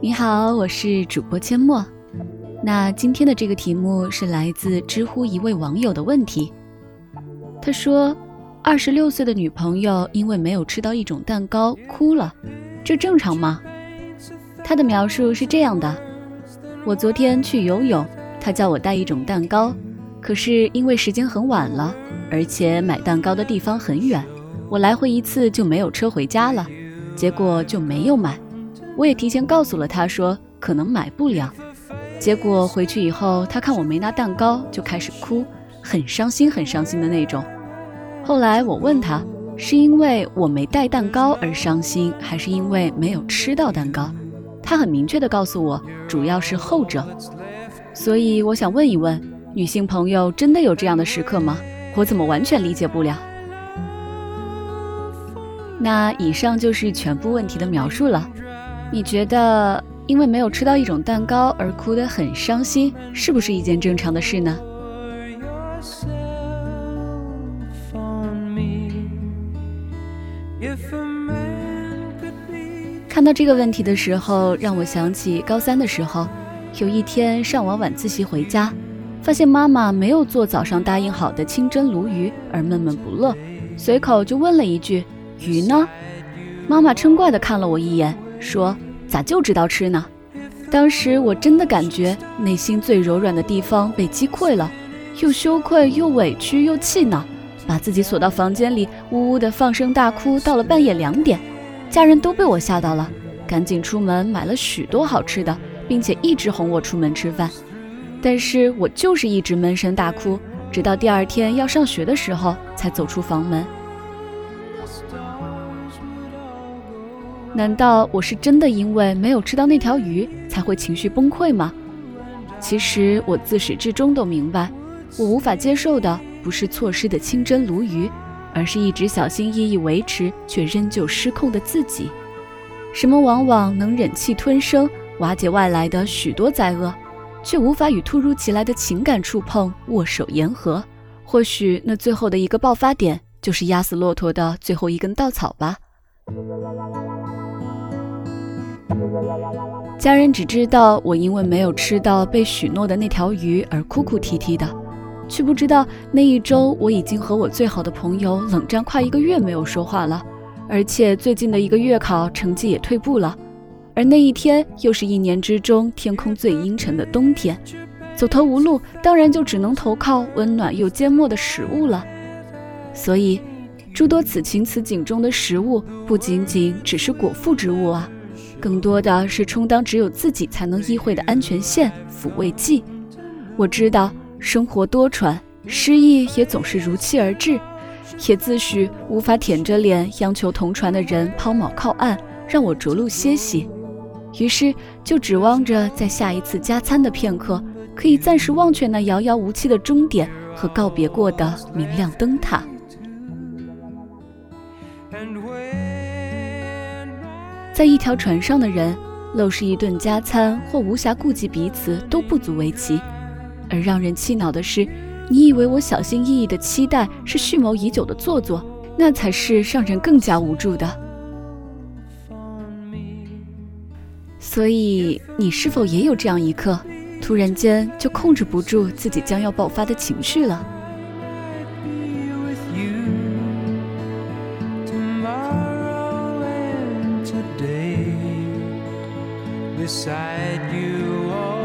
你好，我是主播阡陌。那今天的这个题目是来自知乎一位网友的问题。他说：“二十六岁的女朋友因为没有吃到一种蛋糕哭了，这正常吗？”他的描述是这样的：我昨天去游泳，他叫我带一种蛋糕，可是因为时间很晚了，而且买蛋糕的地方很远，我来回一次就没有车回家了，结果就没有买。我也提前告诉了他说可能买不了。结果回去以后，他看我没拿蛋糕，就开始哭，很伤心，很伤心的那种。后来我问他，是因为我没带蛋糕而伤心，还是因为没有吃到蛋糕？他很明确地告诉我，主要是后者。所以我想问一问，女性朋友真的有这样的时刻吗？我怎么完全理解不了？那以上就是全部问题的描述了。你觉得？因为没有吃到一种蛋糕而哭得很伤心，是不是一件正常的事呢？看到这个问题的时候，让我想起高三的时候，有一天上完晚自习回家，发现妈妈没有做早上答应好的清蒸鲈鱼，而闷闷不乐，随口就问了一句：“鱼呢？”妈妈嗔怪地看了我一眼，说。咋就知道吃呢？当时我真的感觉内心最柔软的地方被击溃了，又羞愧又委屈又气恼，把自己锁到房间里，呜呜的放声大哭，到了半夜两点，家人都被我吓到了，赶紧出门买了许多好吃的，并且一直哄我出门吃饭，但是我就是一直闷声大哭，直到第二天要上学的时候才走出房门。难道我是真的因为没有吃到那条鱼才会情绪崩溃吗？其实我自始至终都明白，我无法接受的不是错失的清蒸鲈鱼，而是一直小心翼翼维持却仍旧失控的自己。什么往往能忍气吞声，瓦解外来的许多灾厄，却无法与突如其来的情感触碰握手言和？或许那最后的一个爆发点，就是压死骆驼的最后一根稻草吧。家人只知道我因为没有吃到被许诺的那条鱼而哭哭啼啼的，却不知道那一周我已经和我最好的朋友冷战快一个月没有说话了，而且最近的一个月考成绩也退步了，而那一天又是一年之中天空最阴沉的冬天，走投无路，当然就只能投靠温暖又缄默的食物了。所以，诸多此情此景中的食物，不仅仅只是果腹之物啊。更多的是充当只有自己才能意会的安全线、抚慰剂。我知道生活多舛，失意也总是如期而至，也自诩无法舔着脸央求同船的人抛锚靠岸，让我着陆歇息。于是就指望着在下一次加餐的片刻，可以暂时忘却那遥遥无期的终点和告别过的明亮灯塔。在一条船上的人，漏失一顿加餐或无暇顾及彼此都不足为奇。而让人气恼的是，你以为我小心翼翼的期待是蓄谋已久的做作，那才是让人更加无助的。所以，你是否也有这样一刻，突然间就控制不住自己将要爆发的情绪了？beside you all.